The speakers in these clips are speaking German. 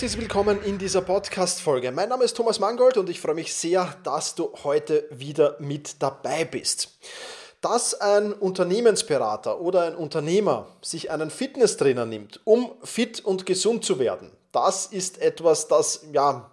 Herzlich willkommen in dieser Podcast-Folge. Mein Name ist Thomas Mangold und ich freue mich sehr, dass du heute wieder mit dabei bist. Dass ein Unternehmensberater oder ein Unternehmer sich einen Fitnesstrainer nimmt, um fit und gesund zu werden, das ist etwas, das ja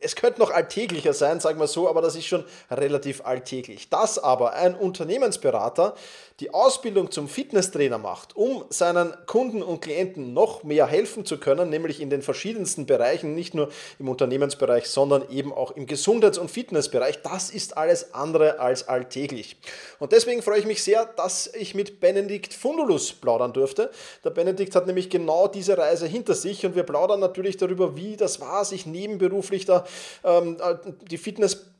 es könnte noch alltäglicher sein, sagen wir so, aber das ist schon relativ alltäglich. Dass aber ein Unternehmensberater die Ausbildung zum Fitnesstrainer macht, um seinen Kunden und Klienten noch mehr helfen zu können, nämlich in den verschiedensten Bereichen, nicht nur im Unternehmensbereich, sondern eben auch im Gesundheits- und Fitnessbereich, das ist alles andere als alltäglich. Und deswegen freue ich mich sehr, dass ich mit Benedikt Fundulus plaudern durfte. Der Benedikt hat nämlich genau diese Reise hinter sich und wir plaudern natürlich darüber, wie das war, sich nebenberuflich da ähm, die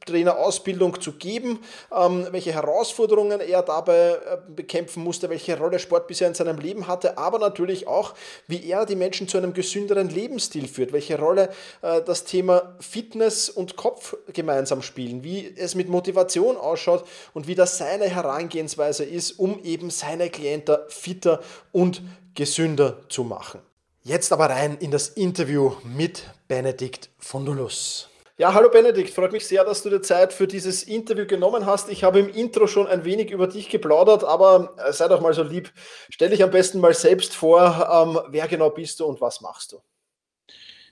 Fitnesstrainer-Ausbildung zu geben, ähm, welche Herausforderungen er dabei äh, bekämpfen musste, welche Rolle Sport bisher in seinem Leben hatte, aber natürlich auch, wie er die Menschen zu einem gesünderen Lebensstil führt, welche Rolle äh, das Thema Fitness und Kopf gemeinsam spielen, wie es mit Motivation ausschaut und wie das seine Herangehensweise ist, um eben seine Klienten fitter und gesünder zu machen. Jetzt aber rein in das Interview mit Benedikt Fundulus. Ja, hallo Benedikt, freut mich sehr, dass du dir Zeit für dieses Interview genommen hast. Ich habe im Intro schon ein wenig über dich geplaudert, aber äh, sei doch mal so lieb, stell dich am besten mal selbst vor, ähm, wer genau bist du und was machst du?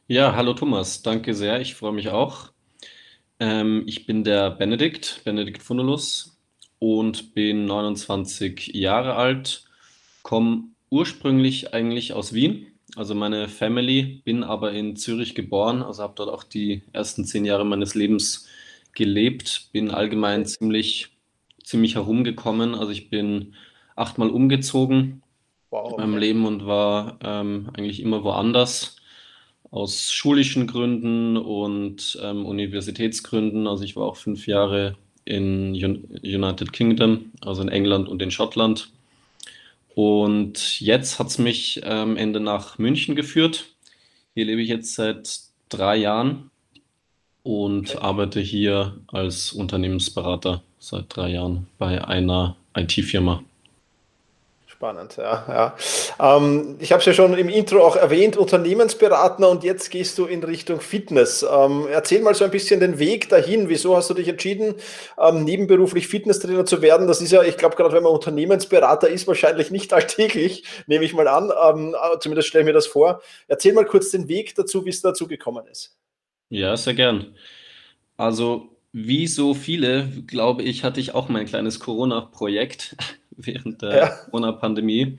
Ja, hallo Thomas, danke sehr, ich freue mich auch. Ähm, ich bin der Benedikt, Benedikt Fundulus und bin 29 Jahre alt, komme ursprünglich eigentlich aus Wien also meine Family, bin aber in Zürich geboren, also habe dort auch die ersten zehn Jahre meines Lebens gelebt, bin allgemein ziemlich, ziemlich herumgekommen. Also ich bin achtmal umgezogen wow, okay. in meinem Leben und war ähm, eigentlich immer woanders aus schulischen Gründen und ähm, Universitätsgründen. Also ich war auch fünf Jahre in United Kingdom, also in England und in Schottland und jetzt hat es mich am ähm, Ende nach München geführt. Hier lebe ich jetzt seit drei Jahren und okay. arbeite hier als Unternehmensberater seit drei Jahren bei einer IT-Firma. Spannend, ja. ja. Ähm, ich habe es ja schon im Intro auch erwähnt, Unternehmensberater und jetzt gehst du in Richtung Fitness. Ähm, erzähl mal so ein bisschen den Weg dahin. Wieso hast du dich entschieden, ähm, nebenberuflich Fitnesstrainer zu werden? Das ist ja, ich glaube, gerade wenn man Unternehmensberater ist, wahrscheinlich nicht alltäglich, nehme ich mal an. Ähm, äh, zumindest stelle ich mir das vor. Erzähl mal kurz den Weg dazu, wie es dazu gekommen ist. Ja, sehr gern. Also, wie so viele, glaube ich, hatte ich auch mein kleines Corona-Projekt während der ja. Corona-Pandemie.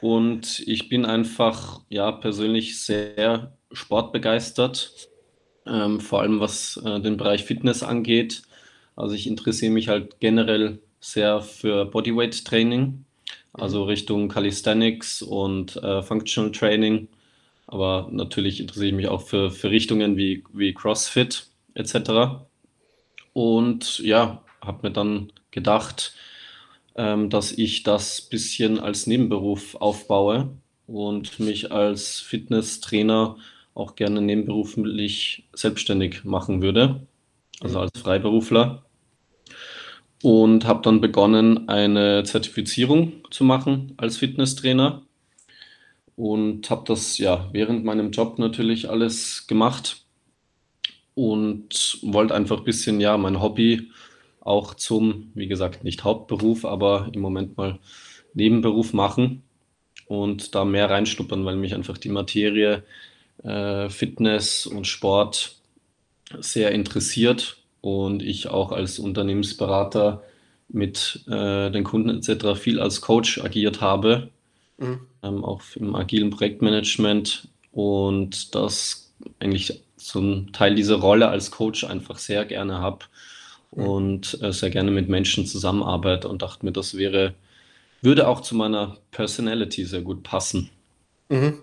Und ich bin einfach, ja, persönlich sehr sportbegeistert, ähm, vor allem was äh, den Bereich Fitness angeht. Also ich interessiere mich halt generell sehr für Bodyweight-Training, also mhm. Richtung Calisthenics und äh, Functional Training. Aber natürlich interessiere ich mich auch für, für Richtungen wie, wie CrossFit etc. Und ja, habe mir dann gedacht, ähm, dass ich das bisschen als Nebenberuf aufbaue und mich als Fitnesstrainer auch gerne nebenberuflich selbstständig machen würde, also als Freiberufler. Und habe dann begonnen, eine Zertifizierung zu machen als Fitnesstrainer und habe das ja während meinem Job natürlich alles gemacht und wollte einfach ein bisschen ja mein Hobby auch zum, wie gesagt, nicht Hauptberuf, aber im Moment mal Nebenberuf machen und da mehr reinschnuppern, weil mich einfach die Materie äh, Fitness und Sport sehr interessiert und ich auch als Unternehmensberater mit äh, den Kunden etc. viel als Coach agiert habe, mhm. ähm, auch im agilen Projektmanagement und das eigentlich ein Teil dieser Rolle als Coach einfach sehr gerne habe und äh, sehr gerne mit Menschen zusammenarbeite und dachte mir, das wäre, würde auch zu meiner Personality sehr gut passen. Mhm.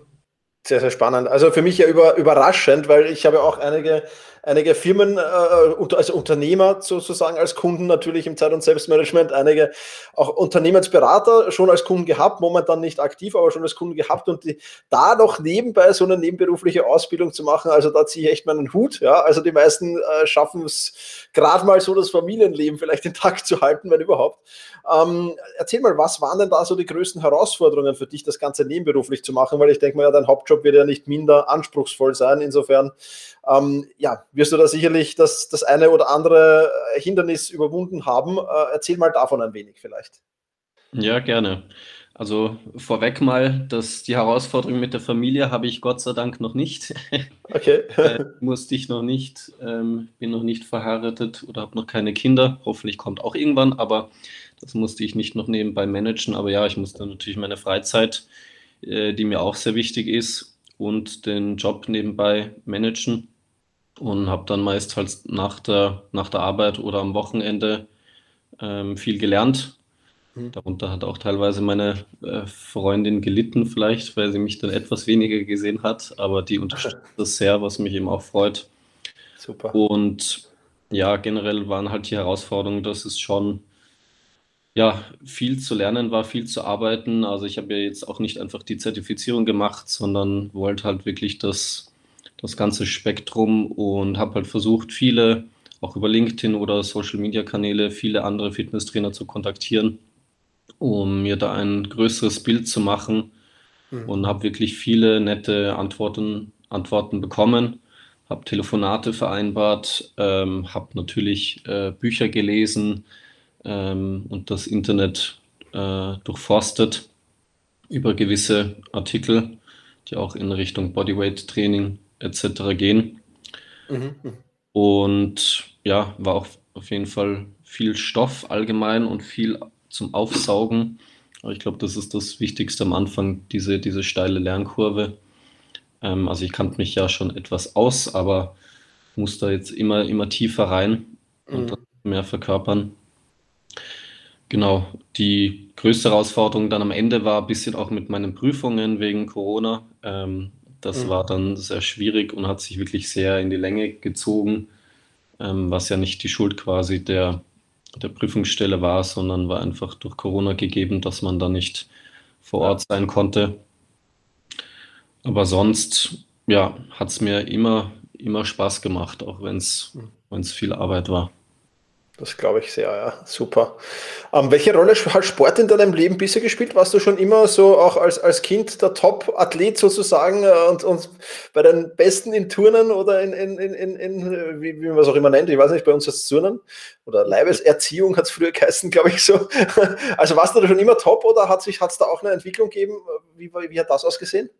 Sehr, sehr spannend. Also für mich ja über, überraschend, weil ich habe auch einige einige Firmen, äh, also Unternehmer sozusagen als Kunden natürlich im Zeit- und Selbstmanagement, einige auch Unternehmensberater schon als Kunden gehabt, momentan nicht aktiv, aber schon als Kunden gehabt und die, da noch nebenbei so eine nebenberufliche Ausbildung zu machen, also da ziehe ich echt meinen Hut. Ja, also die meisten äh, schaffen es gerade mal so, das Familienleben vielleicht intakt zu halten, wenn überhaupt. Ähm, erzähl mal, was waren denn da so die größten Herausforderungen für dich, das Ganze nebenberuflich zu machen? Weil ich denke mal, ja, dein Hauptjob wird ja nicht minder anspruchsvoll sein. Insofern, ähm, ja, wirst du da sicherlich das, das eine oder andere Hindernis überwunden haben. Äh, erzähl mal davon ein wenig vielleicht. Ja, gerne. Also vorweg mal, dass die Herausforderung mit der Familie habe ich Gott sei Dank noch nicht. Okay. äh, musste ich noch nicht, ähm, bin noch nicht verheiratet oder habe noch keine Kinder. Hoffentlich kommt auch irgendwann, aber das musste ich nicht noch nebenbei managen. Aber ja, ich musste natürlich meine Freizeit, äh, die mir auch sehr wichtig ist, und den Job nebenbei managen und habe dann meist halt nach der, nach der Arbeit oder am Wochenende ähm, viel gelernt. Mhm. Darunter hat auch teilweise meine äh, Freundin gelitten, vielleicht, weil sie mich dann etwas weniger gesehen hat, aber die unterstützt das sehr, was mich eben auch freut. Super. Und ja, generell waren halt die Herausforderungen, dass es schon ja, viel zu lernen war, viel zu arbeiten. Also ich habe ja jetzt auch nicht einfach die Zertifizierung gemacht, sondern wollte halt wirklich das das ganze Spektrum und habe halt versucht, viele, auch über LinkedIn oder Social-Media-Kanäle, viele andere Fitnesstrainer zu kontaktieren, um mir da ein größeres Bild zu machen mhm. und habe wirklich viele nette Antworten, Antworten bekommen, habe Telefonate vereinbart, ähm, habe natürlich äh, Bücher gelesen ähm, und das Internet äh, durchforstet über gewisse Artikel, die auch in Richtung Bodyweight-Training etc. gehen. Mhm. Und ja, war auch auf jeden Fall viel Stoff allgemein und viel zum Aufsaugen. Aber ich glaube, das ist das Wichtigste am Anfang, diese, diese steile Lernkurve. Ähm, also ich kannte mich ja schon etwas aus, aber muss da jetzt immer, immer tiefer rein und mhm. mehr verkörpern. Genau, die größte Herausforderung dann am Ende war ein bisschen auch mit meinen Prüfungen wegen Corona. Ähm, das mhm. war dann sehr schwierig und hat sich wirklich sehr in die Länge gezogen, ähm, was ja nicht die Schuld quasi der, der Prüfungsstelle war, sondern war einfach durch Corona gegeben, dass man da nicht vor Ort sein konnte. Aber sonst, ja, hat es mir immer, immer Spaß gemacht, auch wenn es mhm. viel Arbeit war. Das glaube ich sehr, ja. Super. Ähm, welche Rolle hat Sport in deinem Leben bisher gespielt? Warst du schon immer so auch als, als Kind der Top-Athlet sozusagen äh, und, und bei den Besten in Turnen oder in, in, in, in, wie, wie man es auch immer nennt, ich weiß nicht, bei uns als Turnen oder Leibeserziehung hat es früher geheißen, glaube ich so. Also warst du da schon immer top oder hat es da auch eine Entwicklung gegeben? Wie, wie hat das ausgesehen?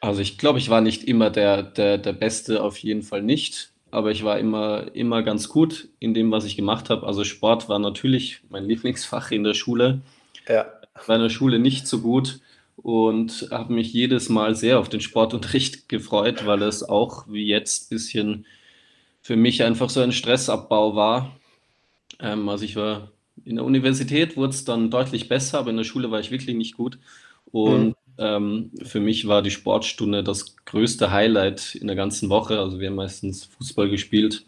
Also ich glaube, ich war nicht immer der, der, der Beste, auf jeden Fall nicht aber ich war immer, immer ganz gut in dem, was ich gemacht habe. Also Sport war natürlich mein Lieblingsfach in der Schule. Ja. War in der Schule nicht so gut und habe mich jedes Mal sehr auf den Sportunterricht gefreut, weil es auch wie jetzt ein bisschen für mich einfach so ein Stressabbau war. Ähm, also ich war in der Universität wurde es dann deutlich besser, aber in der Schule war ich wirklich nicht gut. Und mhm. Ähm, für mich war die Sportstunde das größte Highlight in der ganzen Woche. Also wir haben meistens Fußball gespielt,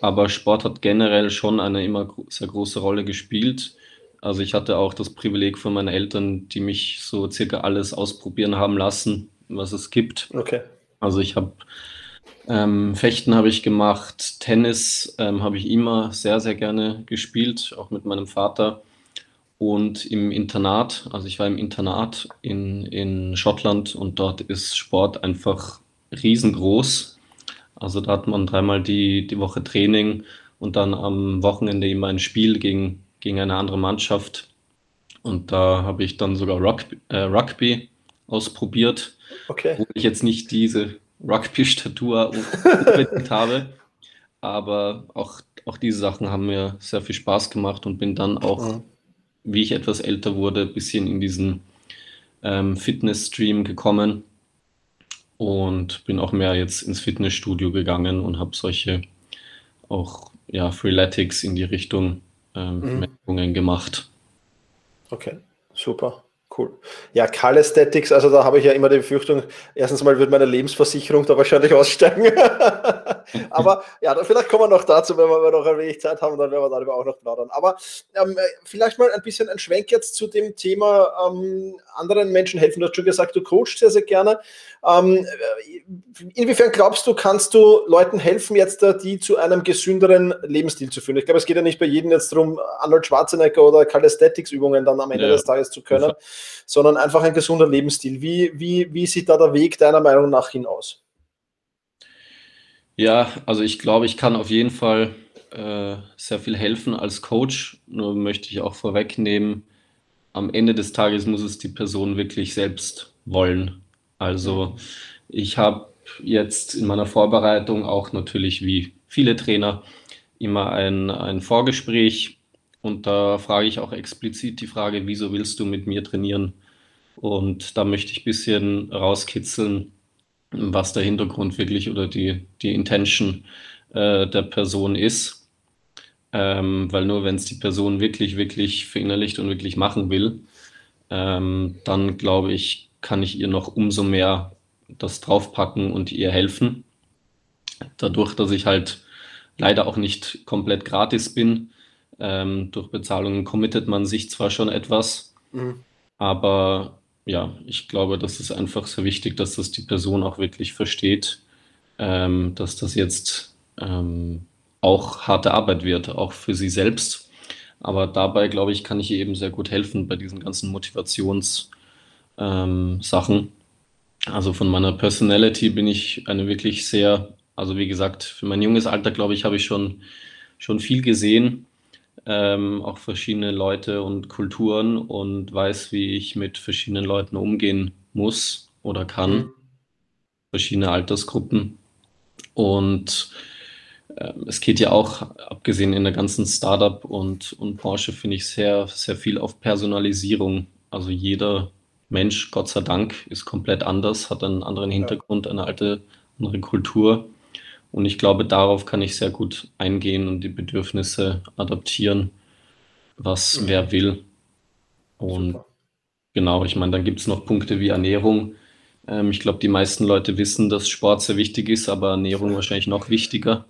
aber Sport hat generell schon eine immer sehr große Rolle gespielt. Also ich hatte auch das Privileg von meinen Eltern, die mich so circa alles ausprobieren haben lassen, was es gibt. Okay. Also ich habe ähm, Fechten habe ich gemacht, Tennis ähm, habe ich immer sehr, sehr gerne gespielt, auch mit meinem Vater und im Internat. Also ich war im Internat in, in Schottland und dort ist Sport einfach riesengroß. Also da hat man dreimal die, die Woche Training und dann am Wochenende immer ein Spiel gegen, gegen eine andere Mannschaft. Und da habe ich dann sogar Rugby, äh, Rugby ausprobiert, okay. wo ich jetzt nicht diese Rugby-Statur habe. Aber auch, auch diese Sachen haben mir sehr viel Spaß gemacht und bin dann auch mhm wie ich etwas älter wurde, ein bisschen in diesen ähm, Fitness-Stream gekommen und bin auch mehr jetzt ins Fitnessstudio gegangen und habe solche auch ja, Freeletics in die Richtung ähm, mhm. gemacht. Okay, super. Cool. Ja, Calisthetics, also da habe ich ja immer die Befürchtung, erstens mal wird meine Lebensversicherung da wahrscheinlich aussteigen. Aber ja, vielleicht kommen wir noch dazu, wenn wir noch ein wenig Zeit haben, dann werden wir darüber auch noch plaudern. Aber ähm, vielleicht mal ein bisschen ein Schwenk jetzt zu dem Thema ähm, anderen Menschen helfen. Du hast schon gesagt, du coachst sehr, sehr gerne. Ähm, inwiefern glaubst du, kannst du Leuten helfen, jetzt die zu einem gesünderen Lebensstil zu führen? Ich glaube, es geht ja nicht bei jedem jetzt darum, Arnold Schwarzenegger oder Calisthetics-Übungen dann am Ende ja. des Tages zu können, sondern einfach ein gesunder Lebensstil. Wie, wie, wie sieht da der Weg deiner Meinung nach hinaus? Ja, also ich glaube, ich kann auf jeden Fall äh, sehr viel helfen als Coach. Nur möchte ich auch vorwegnehmen, am Ende des Tages muss es die Person wirklich selbst wollen. Also ich habe jetzt in meiner Vorbereitung auch natürlich wie viele Trainer immer ein, ein Vorgespräch und da frage ich auch explizit die Frage, wieso willst du mit mir trainieren? Und da möchte ich ein bisschen rauskitzeln, was der Hintergrund wirklich oder die, die Intention äh, der Person ist. Ähm, weil nur wenn es die Person wirklich, wirklich verinnerlicht und wirklich machen will, ähm, dann glaube ich, kann ich ihr noch umso mehr das draufpacken und ihr helfen. Dadurch, dass ich halt leider auch nicht komplett gratis bin, ähm, durch Bezahlungen committet man sich zwar schon etwas, mhm. aber ja, ich glaube, das ist einfach sehr wichtig, dass das die Person auch wirklich versteht, ähm, dass das jetzt ähm, auch harte Arbeit wird, auch für sie selbst. Aber dabei, glaube ich, kann ich ihr eben sehr gut helfen bei diesen ganzen Motivationssachen. Ähm, also von meiner Personality bin ich eine wirklich sehr, also wie gesagt, für mein junges Alter, glaube ich, habe ich schon, schon viel gesehen ähm, auch verschiedene Leute und Kulturen und weiß, wie ich mit verschiedenen Leuten umgehen muss oder kann. Mhm. Verschiedene Altersgruppen. Und äh, es geht ja auch, abgesehen in der ganzen Startup- und, und Branche, finde ich sehr, sehr viel auf Personalisierung. Also jeder Mensch, Gott sei Dank, ist komplett anders, hat einen anderen Hintergrund, eine alte, andere Kultur. Und ich glaube, darauf kann ich sehr gut eingehen und die Bedürfnisse adaptieren, was mhm. wer will. Und Super. genau, ich meine, dann gibt es noch Punkte wie Ernährung. Ähm, ich glaube, die meisten Leute wissen, dass Sport sehr wichtig ist, aber Ernährung wahrscheinlich noch wichtiger.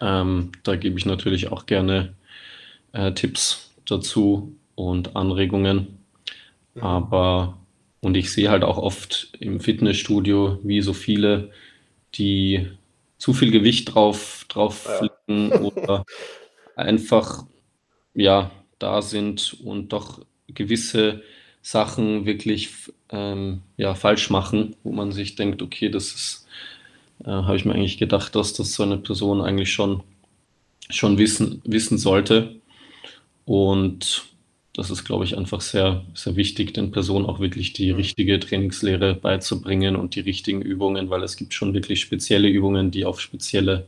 Ähm, da gebe ich natürlich auch gerne äh, Tipps dazu und Anregungen. Mhm. Aber, und ich sehe halt auch oft im Fitnessstudio, wie so viele, die zu viel Gewicht drauf, drauf ja. flicken oder einfach ja da sind und doch gewisse Sachen wirklich ähm, ja, falsch machen, wo man sich denkt, okay, das ist, äh, habe ich mir eigentlich gedacht, dass das so eine Person eigentlich schon, schon wissen, wissen sollte. Und das ist, glaube ich, einfach sehr, sehr wichtig, den Personen auch wirklich die richtige Trainingslehre beizubringen und die richtigen Übungen, weil es gibt schon wirklich spezielle Übungen, die auf spezielle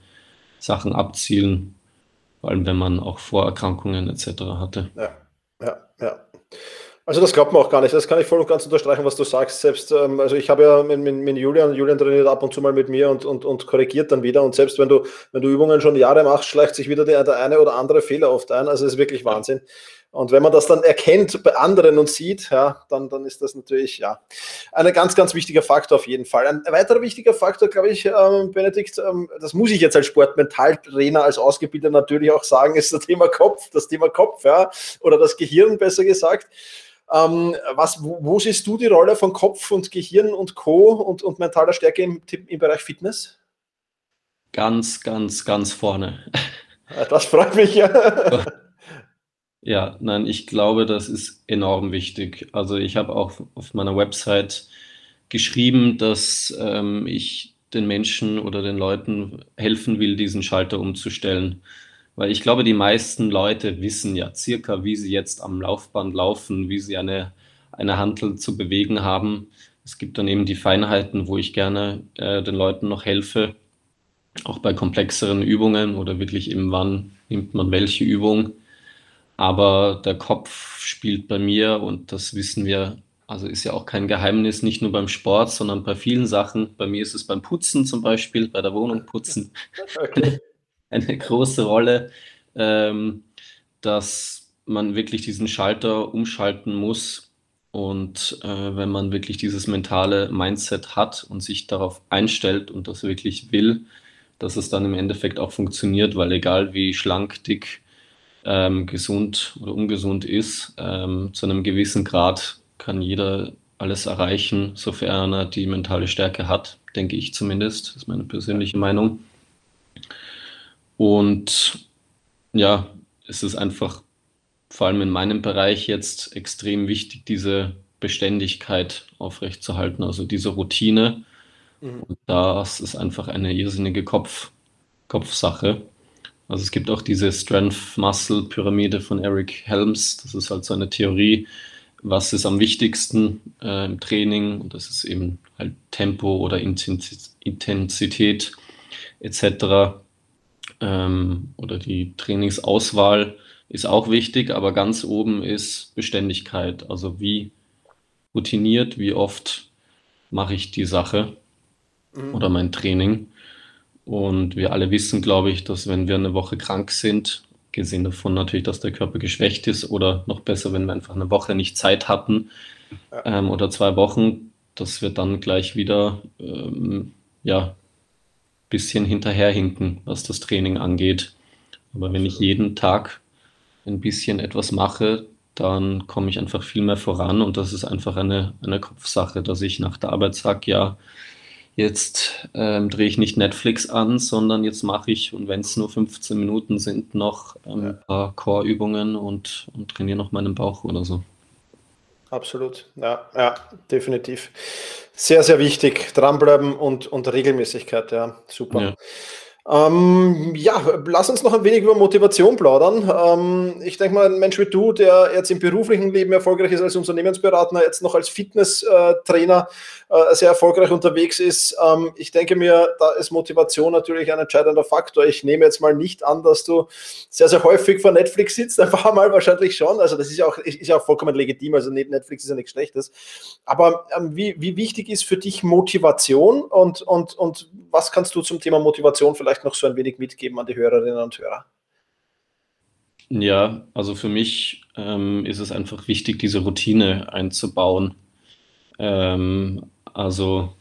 Sachen abzielen, vor allem wenn man auch Vorerkrankungen etc. hatte. Ja, ja, ja. Also das glaubt man auch gar nicht. Das kann ich voll und ganz unterstreichen, was du sagst. Selbst, ähm, also ich habe ja mit, mit, mit, Julian, Julian trainiert ab und zu mal mit mir und, und, und korrigiert dann wieder. Und selbst wenn du, wenn du Übungen schon Jahre machst, schleicht sich wieder der, der eine oder andere Fehler oft ein. Also es ist wirklich Wahnsinn. Und wenn man das dann erkennt bei anderen und sieht, ja, dann, dann ist das natürlich ja ein ganz, ganz wichtiger Faktor auf jeden Fall. Ein weiterer wichtiger Faktor, glaube ich, ähm, Benedikt, ähm, das muss ich jetzt als Sportmentaltrainer, als Ausgebildeter natürlich auch sagen, ist das Thema Kopf, das Thema Kopf, ja, oder das Gehirn besser gesagt. Ähm, was, wo, wo, siehst du die Rolle von Kopf und Gehirn und Co. und, und mentaler Stärke im, im Bereich Fitness? Ganz, ganz, ganz vorne. Das freut mich ja. Ja, nein, ich glaube, das ist enorm wichtig. Also ich habe auch auf meiner Website geschrieben, dass ähm, ich den Menschen oder den Leuten helfen will, diesen Schalter umzustellen. Weil ich glaube, die meisten Leute wissen ja circa, wie sie jetzt am Laufband laufen, wie sie eine, eine Handel zu bewegen haben. Es gibt dann eben die Feinheiten, wo ich gerne äh, den Leuten noch helfe, auch bei komplexeren Übungen oder wirklich eben wann nimmt man welche Übung. Aber der Kopf spielt bei mir und das wissen wir, also ist ja auch kein Geheimnis, nicht nur beim Sport, sondern bei vielen Sachen. Bei mir ist es beim Putzen zum Beispiel, bei der Wohnung putzen. Okay eine große Rolle, ähm, dass man wirklich diesen Schalter umschalten muss. Und äh, wenn man wirklich dieses mentale Mindset hat und sich darauf einstellt und das wirklich will, dass es dann im Endeffekt auch funktioniert, weil egal wie schlank, dick, ähm, gesund oder ungesund ist, ähm, zu einem gewissen Grad kann jeder alles erreichen, sofern er die mentale Stärke hat, denke ich zumindest. Das ist meine persönliche Meinung. Und ja, es ist einfach vor allem in meinem Bereich jetzt extrem wichtig, diese Beständigkeit aufrechtzuerhalten, also diese Routine. Mhm. Und das ist einfach eine irrsinnige Kopf, Kopfsache. Also es gibt auch diese Strength-Muscle-Pyramide von Eric Helms. Das ist halt so eine Theorie, was ist am wichtigsten äh, im Training. Und das ist eben halt Tempo oder Intensität etc ähm, oder die Trainingsauswahl ist auch wichtig, aber ganz oben ist Beständigkeit. Also wie routiniert, wie oft mache ich die Sache mhm. oder mein Training. Und wir alle wissen, glaube ich, dass wenn wir eine Woche krank sind, gesehen davon natürlich, dass der Körper geschwächt ist oder noch besser, wenn wir einfach eine Woche nicht Zeit hatten ähm, oder zwei Wochen, dass wir dann gleich wieder ähm, ja, bisschen hinterherhinken, was das Training angeht. Aber wenn ich jeden Tag ein bisschen etwas mache, dann komme ich einfach viel mehr voran und das ist einfach eine, eine Kopfsache, dass ich nach der Arbeit sage, ja, jetzt ähm, drehe ich nicht Netflix an, sondern jetzt mache ich, und wenn es nur 15 Minuten sind, noch ein paar Core-Übungen und, und trainiere noch meinen Bauch oder so. Absolut, ja, ja, definitiv. Sehr, sehr wichtig. Dranbleiben und, und Regelmäßigkeit, ja, super. Ja. Ähm, ja, lass uns noch ein wenig über Motivation plaudern. Ähm, ich denke mal, ein Mensch wie du, der jetzt im beruflichen Leben erfolgreich ist als Unternehmensberater, jetzt noch als Fitnesstrainer äh, sehr erfolgreich unterwegs ist. Ähm, ich denke mir, da ist Motivation natürlich ein entscheidender Faktor. Ich nehme jetzt mal nicht an, dass du sehr, sehr häufig vor Netflix sitzt. Ein paar Mal wahrscheinlich schon. Also das ist ja auch, ist ja auch vollkommen legitim. Also Netflix ist ja nichts Schlechtes. Aber ähm, wie, wie wichtig ist für dich Motivation und, und, und was kannst du zum Thema Motivation vielleicht vielleicht noch so ein wenig mitgeben an die Hörerinnen und Hörer? Ja, also für mich ähm, ist es einfach wichtig, diese Routine einzubauen. Ähm, also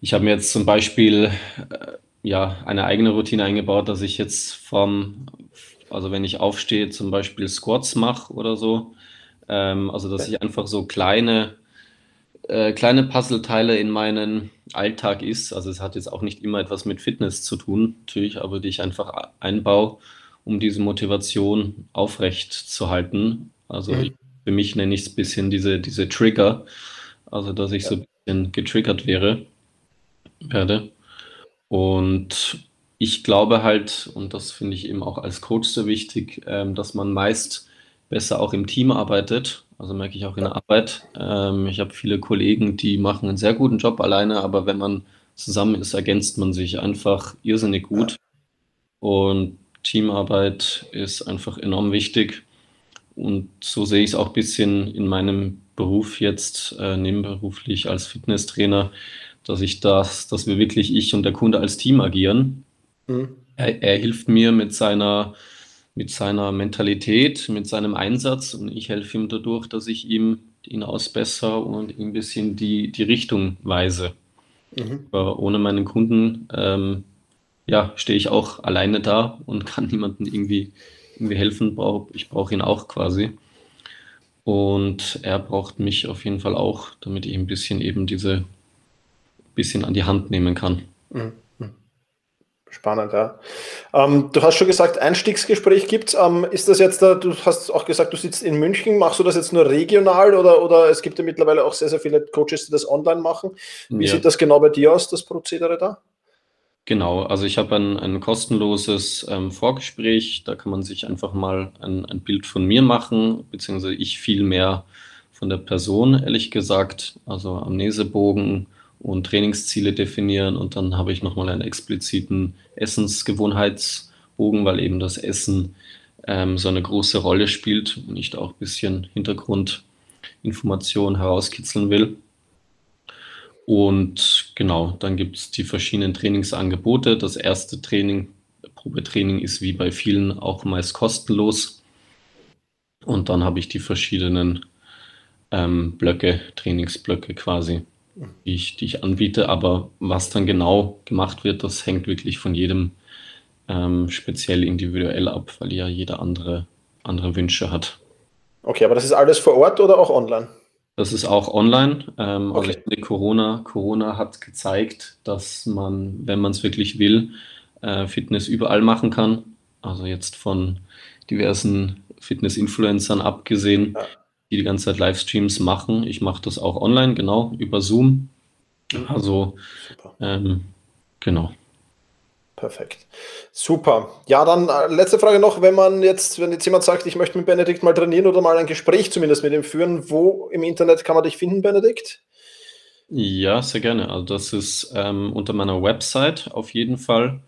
ich habe mir jetzt zum Beispiel äh, ja eine eigene Routine eingebaut, dass ich jetzt vom, also wenn ich aufstehe, zum Beispiel Squats mache oder so. Ähm, also dass ich einfach so kleine äh, kleine Puzzleteile in meinen Alltag ist. Also es hat jetzt auch nicht immer etwas mit Fitness zu tun, natürlich, aber die ich einfach einbaue um diese Motivation aufrecht zu halten. Also mhm. ich, für mich nenne ich es ein bisschen diese, diese Trigger, also dass ich ja. so ein bisschen getriggert wäre, werde. Und ich glaube halt, und das finde ich eben auch als Coach sehr wichtig, ähm, dass man meist besser auch im Team arbeitet. Also merke ich auch in der Arbeit. Ähm, ich habe viele Kollegen, die machen einen sehr guten Job alleine, aber wenn man zusammen ist, ergänzt man sich einfach irrsinnig gut. Und Teamarbeit ist einfach enorm wichtig. Und so sehe ich es auch ein bisschen in meinem Beruf jetzt, äh, nebenberuflich als Fitnesstrainer, dass ich das, dass wir wirklich ich und der Kunde als Team agieren. Mhm. Er, er, hilft mir mit seiner, mit seiner Mentalität, mit seinem Einsatz und ich helfe ihm dadurch, dass ich ihm ihn ausbessere und ihm ein bisschen die, die Richtung weise. Mhm. ohne meinen Kunden ähm, ja, stehe ich auch alleine da und kann niemandem irgendwie, irgendwie helfen. Ich brauche ihn auch quasi. Und er braucht mich auf jeden Fall auch, damit ich ein bisschen eben diese bisschen an die Hand nehmen kann. Mhm. Spannend, ja. Ähm, du hast schon gesagt, Einstiegsgespräch gibt es. Ähm, ist das jetzt, da, du hast auch gesagt, du sitzt in München, machst du das jetzt nur regional oder, oder es gibt ja mittlerweile auch sehr, sehr viele Coaches, die das online machen. Wie ja. sieht das genau bei dir aus, das Prozedere da? Genau, also ich habe ein, ein kostenloses ähm, Vorgespräch, da kann man sich einfach mal ein, ein Bild von mir machen, beziehungsweise ich viel mehr von der Person, ehrlich gesagt, also Amnesebogen, und Trainingsziele definieren und dann habe ich nochmal einen expliziten Essensgewohnheitsbogen, weil eben das Essen ähm, so eine große Rolle spielt und ich da auch ein bisschen Hintergrundinformation herauskitzeln will. Und genau, dann gibt es die verschiedenen Trainingsangebote. Das erste Training, Probetraining ist wie bei vielen auch meist kostenlos. Und dann habe ich die verschiedenen ähm, Blöcke, Trainingsblöcke quasi die ich, die ich anbiete. Aber was dann genau gemacht wird, das hängt wirklich von jedem ähm, speziell individuell ab, weil ja jeder andere, andere Wünsche hat. Okay, aber das ist alles vor Ort oder auch online? Das ist auch online. Ähm, okay. Also finde, Corona, Corona hat gezeigt, dass man, wenn man es wirklich will, äh, Fitness überall machen kann. Also jetzt von diversen Fitness-Influencern abgesehen, ja die die ganze Zeit Livestreams machen. Ich mache das auch online, genau, über Zoom. Mhm. Also, ähm, genau. Perfekt. Super. Ja, dann äh, letzte Frage noch, wenn man jetzt, wenn jetzt jemand sagt, ich möchte mit Benedikt mal trainieren oder mal ein Gespräch zumindest mit ihm führen, wo im Internet kann man dich finden, Benedikt? Ja, sehr gerne. Also das ist ähm, unter meiner Website auf jeden Fall.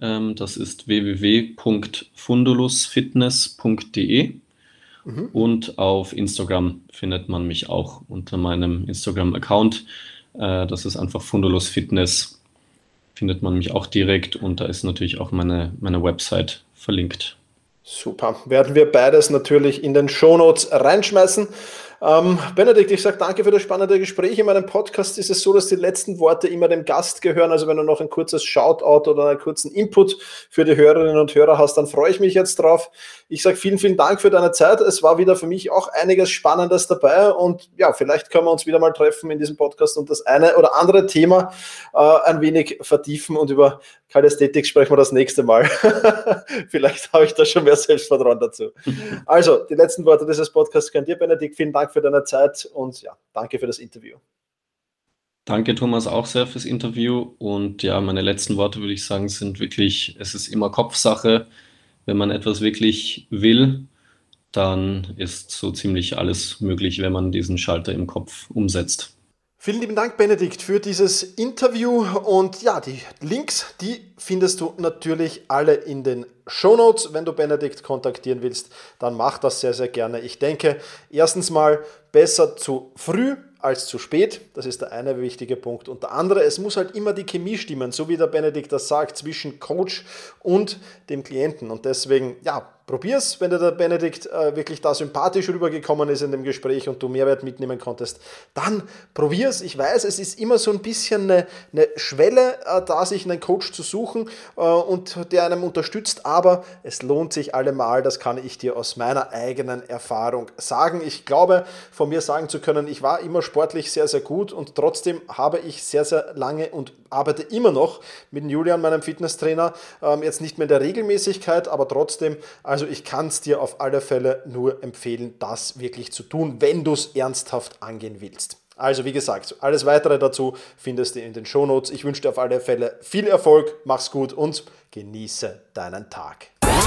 Ähm, das ist www.fundulusfitness.de. Mhm. Und auf Instagram findet man mich auch unter meinem Instagram-Account. Äh, das ist einfach Fundulus Fitness. Findet man mich auch direkt und da ist natürlich auch meine, meine Website verlinkt. Super. Werden wir beides natürlich in den Shownotes reinschmeißen. Ähm, Benedikt, ich sage danke für das spannende Gespräch. In meinem Podcast ist es so, dass die letzten Worte immer dem Gast gehören. Also wenn du noch ein kurzes Shoutout oder einen kurzen Input für die Hörerinnen und Hörer hast, dann freue ich mich jetzt drauf. Ich sage vielen, vielen Dank für deine Zeit. Es war wieder für mich auch einiges Spannendes dabei und ja, vielleicht können wir uns wieder mal treffen in diesem Podcast und das eine oder andere Thema äh, ein wenig vertiefen und über Kalisthetik sprechen wir das nächste Mal. vielleicht habe ich da schon mehr Selbstvertrauen dazu. Also, die letzten Worte dieses Podcasts können dir, Benedikt. Vielen Dank für deine Zeit und ja, danke für das Interview. Danke, Thomas, auch sehr fürs Interview. Und ja, meine letzten Worte würde ich sagen, sind wirklich, es ist immer Kopfsache. Wenn man etwas wirklich will, dann ist so ziemlich alles möglich, wenn man diesen Schalter im Kopf umsetzt. Vielen lieben Dank, Benedikt, für dieses Interview. Und ja, die Links, die findest du natürlich alle in den Show Notes. Wenn du Benedikt kontaktieren willst, dann mach das sehr, sehr gerne. Ich denke, erstens mal besser zu früh als zu spät. Das ist der eine wichtige Punkt. Und der andere, es muss halt immer die Chemie stimmen, so wie der Benedikt das sagt, zwischen Coach und dem Klienten. Und deswegen, ja, probier's, wenn dir der Benedikt äh, wirklich da sympathisch rübergekommen ist in dem Gespräch und du Mehrwert mitnehmen konntest, dann probier's. Ich weiß, es ist immer so ein bisschen eine, eine Schwelle, äh, da sich einen Coach zu suchen äh, und der einem unterstützt, aber es lohnt sich allemal, das kann ich dir aus meiner eigenen Erfahrung sagen. Ich glaube, von mir sagen zu können, ich war immer sportlich sehr, sehr gut und trotzdem habe ich sehr, sehr lange und arbeite immer noch mit Julian, meinem Fitnesstrainer, ähm, jetzt nicht mehr in der Regelmäßigkeit, aber trotzdem, also ich kann es dir auf alle Fälle nur empfehlen, das wirklich zu tun, wenn du es ernsthaft angehen willst. Also wie gesagt, alles weitere dazu findest du in den Shownotes. Ich wünsche dir auf alle Fälle viel Erfolg, mach's gut und genieße deinen Tag. Bye.